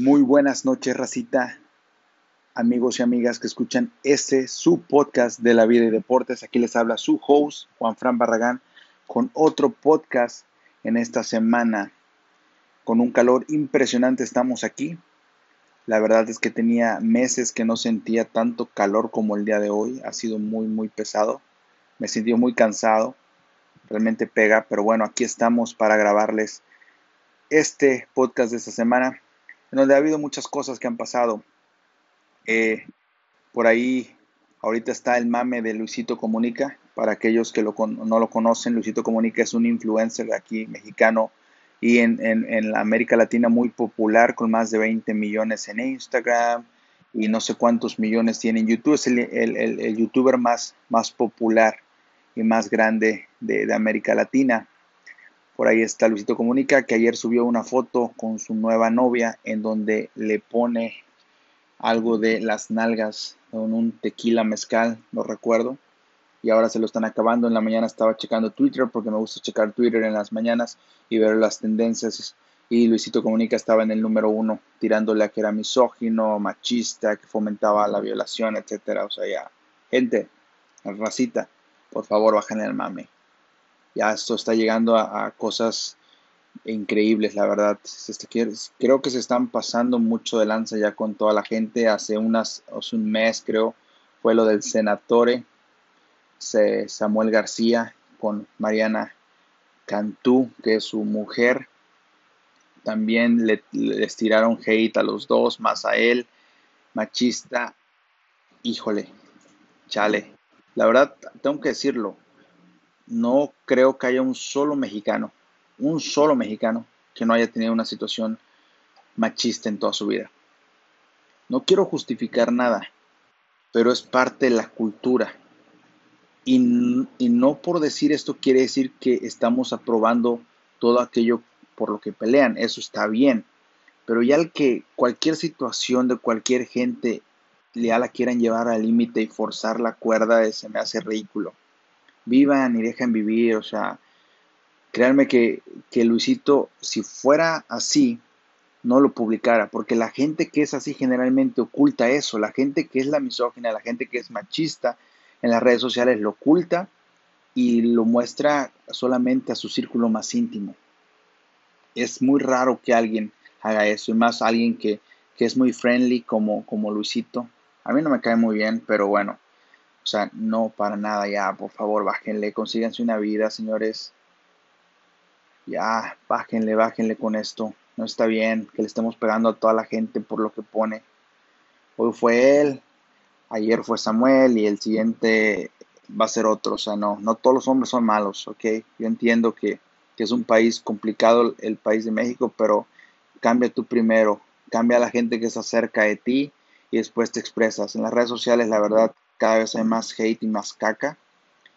Muy buenas noches, racita, amigos y amigas que escuchan este su podcast de la vida y deportes. Aquí les habla su host, Juan Fran Barragán, con otro podcast en esta semana. Con un calor impresionante estamos aquí. La verdad es que tenía meses que no sentía tanto calor como el día de hoy. Ha sido muy, muy pesado. Me sentido muy cansado. Realmente pega, pero bueno, aquí estamos para grabarles este podcast de esta semana en donde ha habido muchas cosas que han pasado. Eh, por ahí, ahorita está el mame de Luisito Comunica. Para aquellos que no lo conocen, Luisito Comunica es un influencer aquí mexicano y en, en, la América Latina muy popular, con más de 20 millones en Instagram y no sé cuántos millones tiene en YouTube. Es el, el, youtuber más, más popular y más grande de, de América Latina. Por ahí está Luisito Comunica, que ayer subió una foto con su nueva novia en donde le pone algo de las nalgas con un tequila mezcal, no recuerdo. Y ahora se lo están acabando. En la mañana estaba checando Twitter porque me gusta checar Twitter en las mañanas y ver las tendencias. Y Luisito Comunica estaba en el número uno, tirándole a que era misógino, machista, que fomentaba la violación, etcétera. O sea, ya, gente, racita, por favor, bajen el mame ya esto está llegando a, cosas increíbles, la verdad. Creo que se están pasando mucho de lanza ya con toda la gente. Hace unas, un mes creo, fue lo del senatore Samuel García con Mariana Cantú, que es su mujer. También le, les tiraron hate a los dos, más a él, machista. Híjole, chale. La verdad, tengo que decirlo, no creo que haya un solo mexicano, un solo mexicano que no haya tenido una situación machista en toda su vida. No quiero justificar nada, pero es parte de la cultura. Y, no por decir esto quiere decir que estamos aprobando todo aquello por lo que pelean. Eso está bien. Pero ya el que cualquier situación de cualquier gente ya la quieran llevar al límite y forzar la cuerda, se me hace ridículo vivan y dejen vivir, o sea, créanme que, que Luisito, si fuera así, no lo publicara, porque la gente que es así generalmente oculta eso, la gente que es la misógina, la gente que es machista en las redes sociales lo oculta y lo muestra solamente a su círculo más íntimo. Es muy raro que alguien haga eso, y más alguien que, que es muy friendly como, como Luisito. A mí no me cae muy bien, pero bueno, o sea, no para nada, ya, por favor, bájenle, consíganse una vida, señores. Ya, bájenle, bájenle con esto. No está bien que le estemos pegando a toda la gente por lo que pone. Hoy fue él, ayer fue Samuel y el siguiente va a ser otro. O sea, no, no todos los hombres son malos, ¿ok? Yo entiendo que, que es un país complicado el país de México, pero cambia tú primero, cambia a la gente que está cerca de ti y después te expresas. En las redes sociales, la verdad, cada vez hay más hate y más caca.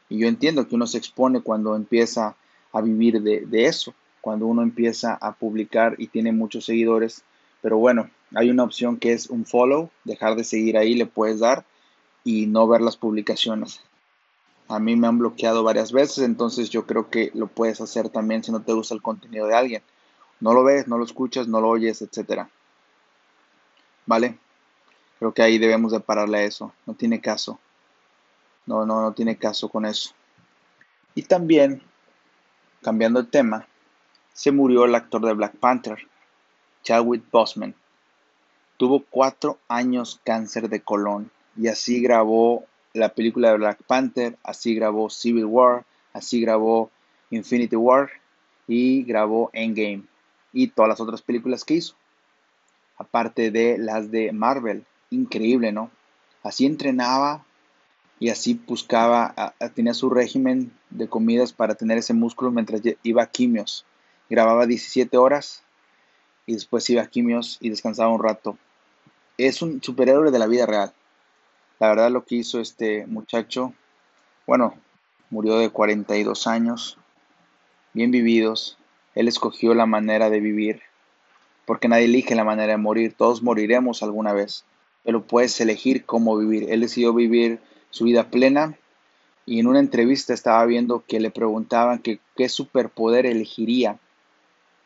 Y yo entiendo que uno se expone cuando empieza a vivir de, eso, cuando uno empieza a publicar y tiene muchos seguidores. Pero bueno, hay una opción que es un follow, dejar de seguir ahí, le puedes dar y no ver las publicaciones. A mí me han bloqueado varias veces, entonces yo creo que lo puedes hacer también si no te gusta el contenido de alguien. No lo ves, no lo escuchas, no lo oyes, etcétera. ¿Vale? Creo que ahí debemos de pararle a eso. No tiene caso. No, no, no tiene caso con eso. Y también, cambiando el tema, se murió el actor de Black Panther, Chadwick Boseman. Tuvo cuatro años cáncer de colon y así grabó la película de Black Panther, así grabó Civil War, así grabó Infinity War y grabó Endgame y todas las otras películas que hizo, aparte de las de Marvel increíble, ¿no? Así entrenaba y así buscaba, tenía su régimen de comidas para tener ese músculo mientras iba a quimios. Grababa 17 horas y después iba a quimios y descansaba un rato. Es un superhéroe de la vida real. La verdad lo que hizo este muchacho, bueno, murió de 42 años, bien vividos. Él escogió la manera de vivir, porque nadie elige la manera de morir, todos moriremos alguna vez pero puedes elegir cómo vivir. Él decidió vivir su vida plena y en una entrevista estaba viendo que le preguntaban que qué superpoder elegiría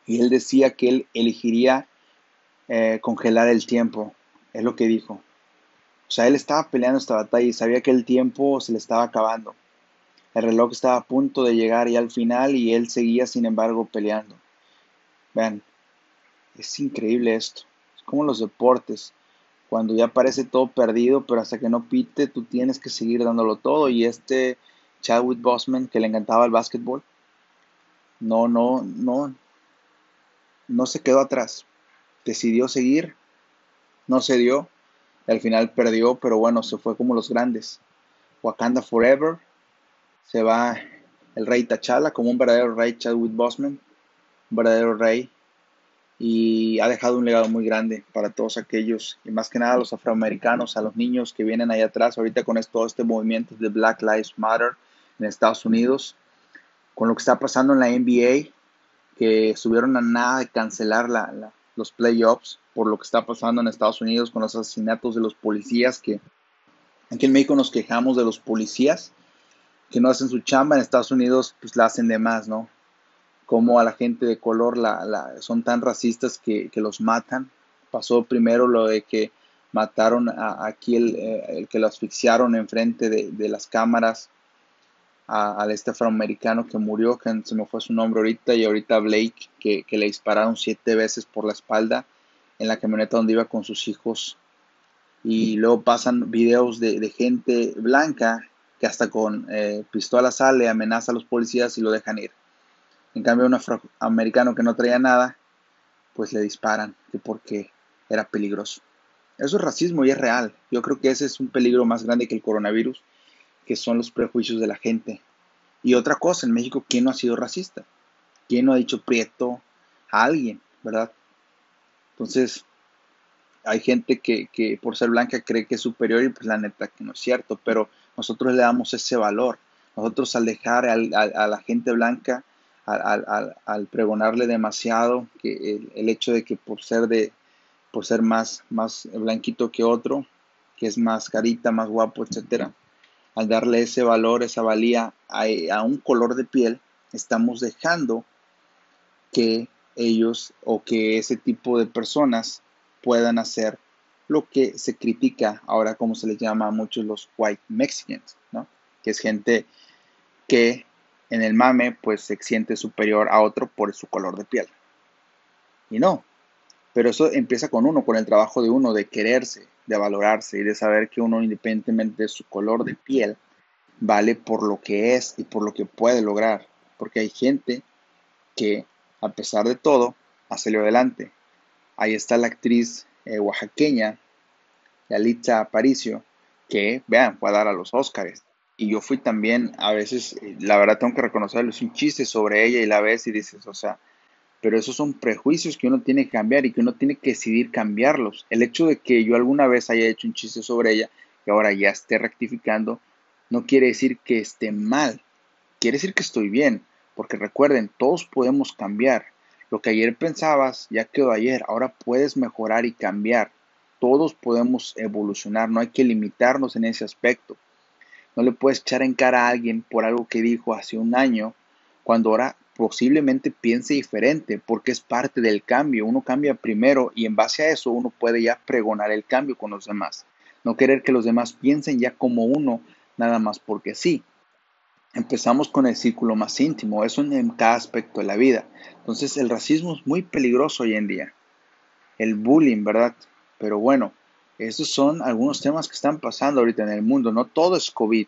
y él decía que él elegiría eh, congelar el tiempo, es lo que dijo. O sea, él estaba peleando esta batalla y sabía que el tiempo se le estaba acabando. El reloj estaba a punto de llegar y al final y él seguía sin embargo peleando. Vean, es increíble esto. Es como los deportes. Cuando ya parece todo perdido, pero hasta que no pite, tú tienes que seguir dándolo todo. Y este Chadwick Bosman, que le encantaba el básquetbol, no, no, no, no se quedó atrás. Decidió seguir, no se dio. Al final perdió, pero bueno, se fue como los grandes. Wakanda Forever. Se va el rey T'Challa como un verdadero rey Chadwick Bosman. Un verdadero rey y ha dejado un legado muy grande para todos aquellos, y más que nada a los afroamericanos, a los niños que vienen ahí atrás, ahorita con todo este movimiento de Black Lives Matter en Estados Unidos, con lo que está pasando en la NBA, que estuvieron a nada de cancelar los playoffs por lo que está pasando en Estados Unidos con los asesinatos de los policías, que aquí en México nos quejamos de los policías que no hacen su chamba, en Estados Unidos pues la hacen de más, ¿no? Cómo a la gente de color la, son tan racistas que, los matan. Pasó primero lo de que mataron a, aquí eh, el, que lo asfixiaron enfrente de, de las cámaras al este afroamericano que murió, que se me fue su nombre ahorita, y ahorita Blake, que, le dispararon siete veces por la espalda en la camioneta donde iba con sus hijos. Y luego pasan videos de, gente blanca que hasta con eh, pistola sale, amenaza a los policías y lo dejan ir. En cambio, un afroamericano que no traía nada, pues le disparan, que porque era peligroso. Eso es racismo y es real. Yo creo que ese es un peligro más grande que el coronavirus, que son los prejuicios de la gente. Y otra cosa, en México, ¿quién no ha sido racista? ¿Quién no ha dicho prieto a alguien, verdad? Entonces, hay gente que, por ser blanca cree que es superior y pues la neta que no es cierto, pero nosotros le damos ese valor. Nosotros al dejar a la gente blanca al, pregonarle demasiado que el, hecho de que por ser de por ser más, más blanquito que otro, que es más carita, más guapo, etcétera, al darle ese valor, esa valía a, a un color de piel, estamos dejando que ellos o que ese tipo de personas puedan hacer lo que se critica ahora como se les llama a muchos los white Mexicans, ¿no? Que es gente que en el mame pues se siente superior a otro por su color de piel. Y no, pero eso empieza con uno, con el trabajo de uno, de quererse, de valorarse y de saber que uno independientemente de su color de piel, vale por lo que es y por lo que puede lograr. Porque hay gente que, a pesar de todo, ha salido adelante. Ahí está la actriz eh, oaxaqueña, Yalitza Aparicio, que, vean, fue a dar a los Óscares y yo fui también, a veces, la verdad tengo que reconocerlo, es un chiste sobre ella y la ves y dices, o sea, pero esos son prejuicios que uno tiene que cambiar y que uno tiene que decidir cambiarlos. El hecho de que yo alguna vez haya hecho un chiste sobre ella y ahora ya esté rectificando, no quiere decir que esté mal, quiere decir que estoy bien, porque recuerden, todos podemos cambiar. Lo que ayer pensabas ya quedó ayer, ahora puedes mejorar y cambiar. Todos podemos evolucionar, no hay que limitarnos en ese aspecto. No le puedes echar en cara a alguien por algo que dijo hace un año, cuando ahora posiblemente piense diferente, porque es parte del cambio. Uno cambia primero y en base a eso uno puede ya pregonar el cambio con los demás. No querer que los demás piensen ya como uno, nada más porque sí. Empezamos con el círculo más íntimo, eso en cada aspecto de la vida. Entonces el racismo es muy peligroso hoy en día. El bullying, ¿verdad? Pero bueno, estos son algunos temas que están pasando ahorita en el mundo. No todo es COVID.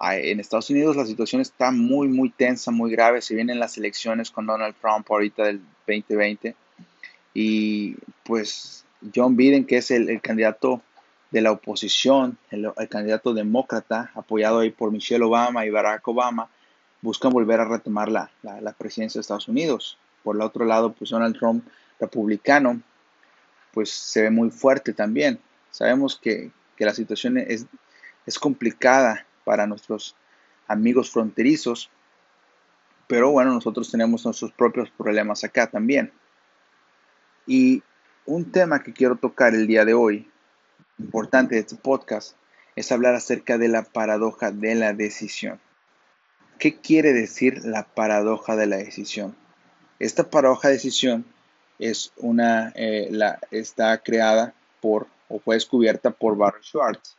En Estados Unidos la situación está muy, muy tensa, muy grave. Se vienen las elecciones con Donald Trump ahorita del 2020. Y pues John Biden, que es el, candidato de la oposición, el, candidato demócrata, apoyado ahí por Michelle Obama y Barack Obama, buscan volver a retomar la, la presidencia de Estados Unidos. Por el otro lado, pues Donald Trump, republicano, pues se ve muy fuerte también. Sabemos que, la situación es, es complicada para nuestros amigos fronterizos, pero bueno, nosotros tenemos nuestros propios problemas acá también. Y un tema que quiero tocar el día de hoy, importante de este podcast, es hablar acerca de la paradoja de la decisión. ¿Qué quiere decir la paradoja de la decisión? Esta paradoja de decisión es una, eh, la, está creada por o fue descubierta por Barry Schwartz.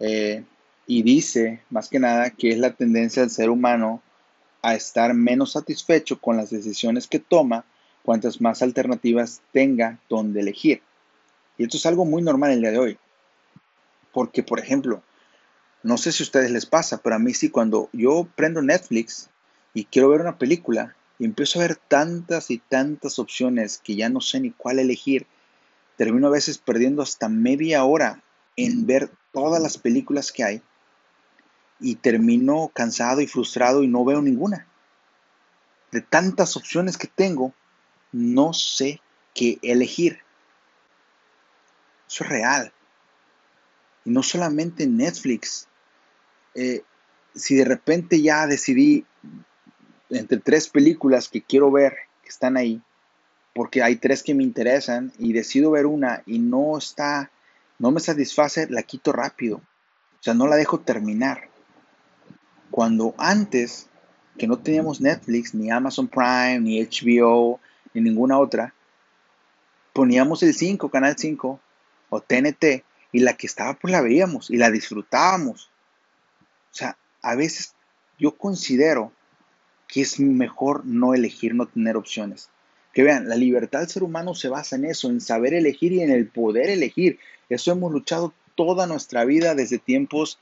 Eh, y dice, más que nada, que es la tendencia del ser humano a estar menos satisfecho con las decisiones que toma cuantas más alternativas tenga donde elegir. Y esto es algo muy normal el día de hoy. Porque, por ejemplo, no sé si a ustedes les pasa, pero a mí sí, cuando yo prendo Netflix y quiero ver una película y empiezo a ver tantas y tantas opciones que ya no sé ni cuál elegir, termino a veces perdiendo hasta media hora en ver todas las películas que hay y termino cansado y frustrado y no veo ninguna. De tantas opciones que tengo, no sé qué elegir. Eso es real. Y no solamente en Netflix. Eh, si de repente ya decidí entre tres películas que quiero ver, que están ahí, porque hay tres que me interesan y decido ver una y no está, no me satisface, la quito rápido. O sea, no la dejo terminar. Cuando antes, que no teníamos Netflix, ni Amazon Prime, ni HBO, ni ninguna otra, poníamos el 5, Canal 5 o TNT y la que estaba pues la veíamos y la disfrutábamos. O sea, a veces yo considero que es mejor no elegir, no tener opciones. Que vean, la libertad del ser humano se basa en eso, en saber elegir y en el poder elegir. Eso hemos luchado toda nuestra vida desde tiempos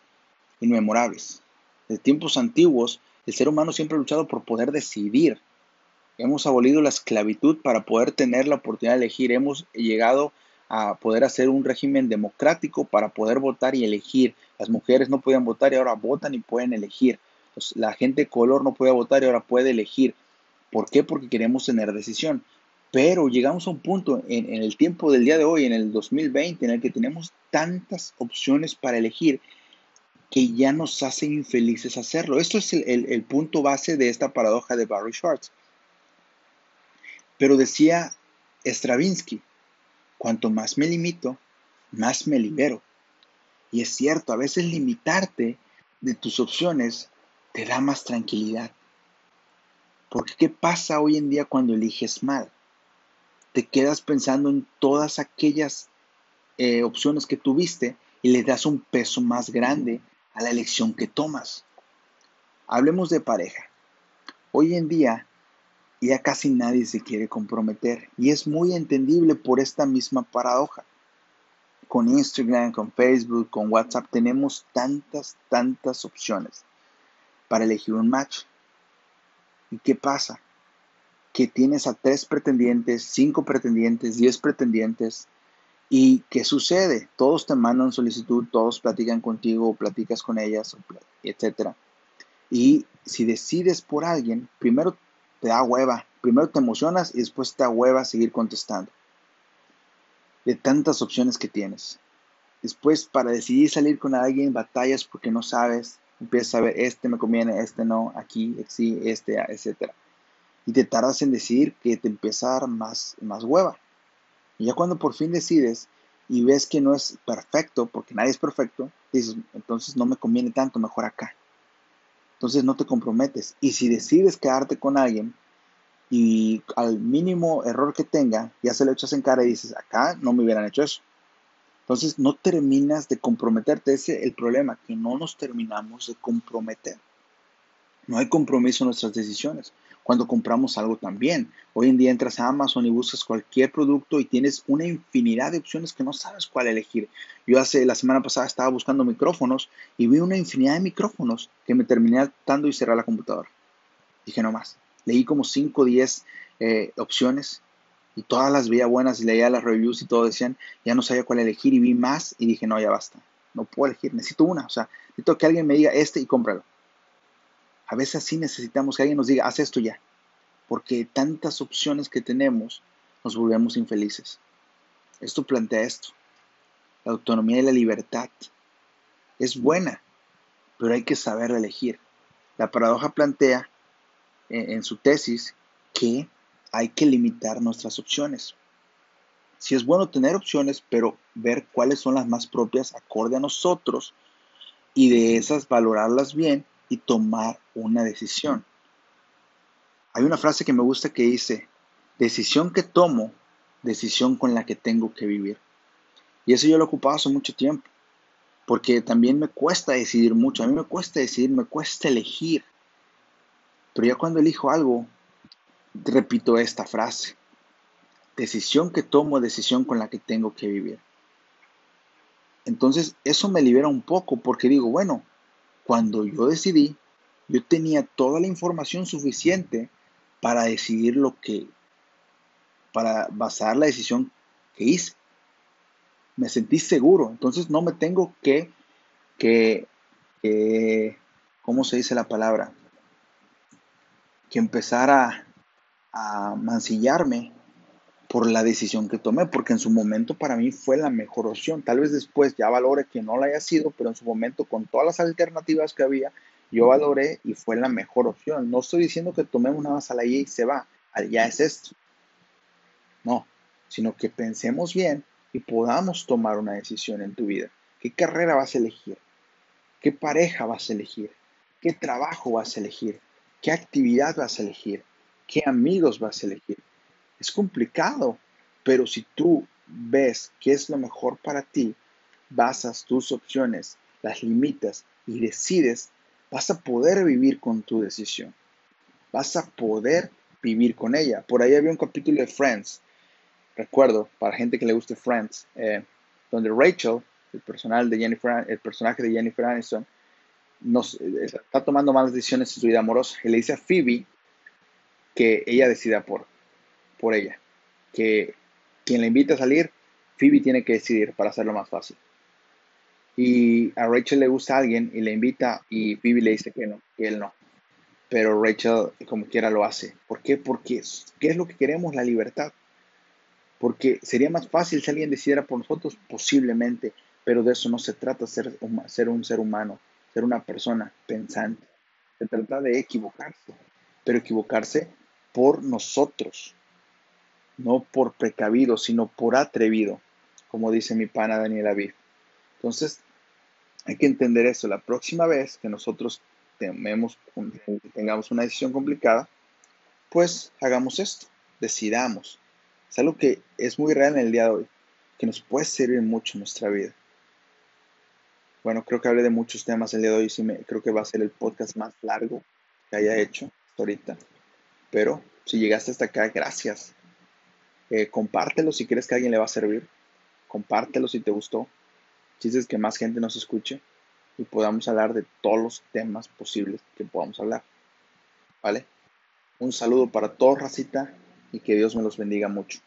inmemorables. Desde tiempos antiguos, el ser humano siempre ha luchado por poder decidir. Hemos abolido la esclavitud para poder tener la oportunidad de elegir. Hemos llegado a poder hacer un régimen democrático para poder votar y elegir. Las mujeres no podían votar y ahora votan y pueden elegir. La gente de color no podía votar y ahora puede elegir. ¿Por qué? Porque queremos tener decisión. Pero llegamos a un punto en, el tiempo del día de hoy, en el 2020, en el que tenemos tantas opciones para elegir que ya nos hace infelices hacerlo. Esto es el, el punto base de esta paradoja de Barry Schwartz. Pero decía Stravinsky, cuanto más me limito, más me libero. Y es cierto, a veces limitarte de tus opciones te da más tranquilidad. Porque ¿qué pasa hoy en día cuando eliges mal? Te quedas pensando en todas aquellas eh, opciones que tuviste y le das un peso más grande a la elección que tomas. Hablemos de pareja. Hoy en día ya casi nadie se quiere comprometer y es muy entendible por esta misma paradoja. Con Instagram, con Facebook, con WhatsApp tenemos tantas, tantas opciones para elegir un match. ¿Y qué pasa? Que tienes a tres pretendientes, cinco pretendientes, diez pretendientes. ¿Y qué sucede? Todos te mandan solicitud, todos platican contigo, platicas con ellas, etc. Y si decides por alguien, primero te da hueva. Primero te emocionas y después te da hueva seguir contestando. De tantas opciones que tienes. Después, para decidir salir con alguien, batallas porque no sabes. Empiezas a ver, este me conviene, este no, aquí, sí, este, etc. Y te tardas en decidir que te empieza a dar más, más hueva. Y ya cuando por fin decides y ves que no es perfecto, porque nadie es perfecto, dices, entonces no me conviene tanto, mejor acá. Entonces no te comprometes. Y si decides quedarte con alguien y al mínimo error que tenga, ya se lo echas en cara y dices, acá no me hubieran hecho eso. Entonces no terminas de comprometerte. Ese es el problema, que no nos terminamos de comprometer. No hay compromiso en nuestras decisiones cuando compramos algo también. Hoy en día entras a Amazon y buscas cualquier producto y tienes una infinidad de opciones que no sabes cuál elegir. Yo hace la semana pasada estaba buscando micrófonos y vi una infinidad de micrófonos que me terminé dando y cerrar la computadora. Dije no más. Leí como 5 o 10 opciones y todas las veía buenas y leía las reviews y todo decían, ya no sabía cuál elegir y vi más y dije no, ya basta. No puedo elegir, necesito una. O sea, necesito que alguien me diga este y cómpralo. A veces sí necesitamos que alguien nos diga, haz esto ya. Porque tantas opciones que tenemos, nos volvemos infelices. Esto plantea esto. La autonomía y la libertad es buena, pero hay que saber elegir. La paradoja plantea en, en su tesis que hay que limitar nuestras opciones. Si es bueno tener opciones, pero ver cuáles son las más propias acorde a nosotros y de esas valorarlas bien y tomar una decisión. Hay una frase que me gusta que dice, decisión que tomo, decisión con la que tengo que vivir. Y eso yo lo he ocupado hace mucho tiempo, porque también me cuesta decidir mucho, a mí me cuesta decidir, me cuesta elegir. Pero ya cuando elijo algo, repito esta frase. Decisión que tomo, decisión con la que tengo que vivir. Entonces eso me libera un poco porque digo, bueno, cuando yo decidí, yo tenía toda la información suficiente para decidir lo que, para basar la decisión que hice. Me sentí seguro, entonces no me tengo que, que, ¿cómo se dice la palabra? Que empezar a, a mancillarme por la decisión que tomé, porque en su momento para mí fue la mejor opción. Tal vez después ya valore que no la haya sido, pero en su momento con todas las alternativas que había, yo valoré y fue la mejor opción. No estoy diciendo que tomemos una más a la I y se va, ya es esto. No, sino que pensemos bien y podamos tomar una decisión en tu vida. ¿Qué carrera vas a elegir? ¿Qué pareja vas a elegir? ¿Qué trabajo vas a elegir? ¿Qué actividad vas a elegir? ¿Qué amigos vas a elegir? Es complicado, pero si tú ves qué es lo mejor para ti, basas tus opciones, las limitas y decides, vas a poder vivir con tu decisión. Vas a poder vivir con ella. Por ahí había un capítulo de Friends, recuerdo, para gente que le guste Friends, eh, donde Rachel, el, personal de Jennifer, el personaje de Jennifer Aniston, eh, está tomando malas decisiones en su vida amorosa y le dice a Phoebe que ella decida por, por ella. Que quien la invita a salir, Phoebe tiene que decidir para hacerlo más fácil. Y a Rachel le gusta alguien y le invita y Phoebe le dice que no, que él no. Pero Rachel como quiera lo hace. ¿Por qué? Porque ¿qué es lo que queremos? La libertad. Porque sería más fácil si alguien decidiera por nosotros, posiblemente, pero de eso no se trata, ser, ser un ser humano, ser una persona pensante. Se trata de equivocarse, pero equivocarse por nosotros, no por precavido, sino por atrevido, como dice mi pana Daniel Aviv. Entonces, hay que entender eso. La próxima vez que nosotros tengamos una decisión complicada, pues hagamos esto, decidamos. Es algo que es muy real en el día de hoy, que nos puede servir mucho en nuestra vida. Bueno, creo que hablé de muchos temas el día de hoy, sí me, creo que va a ser el podcast más largo que haya hecho ahorita. Pero si llegaste hasta acá, gracias. Eh, compártelo si crees que a alguien le va a servir. Compártelo si te gustó. Quieres que más gente nos escuche y podamos hablar de todos los temas posibles que podamos hablar. ¿Vale? Un saludo para todos, racita, y que Dios me los bendiga mucho.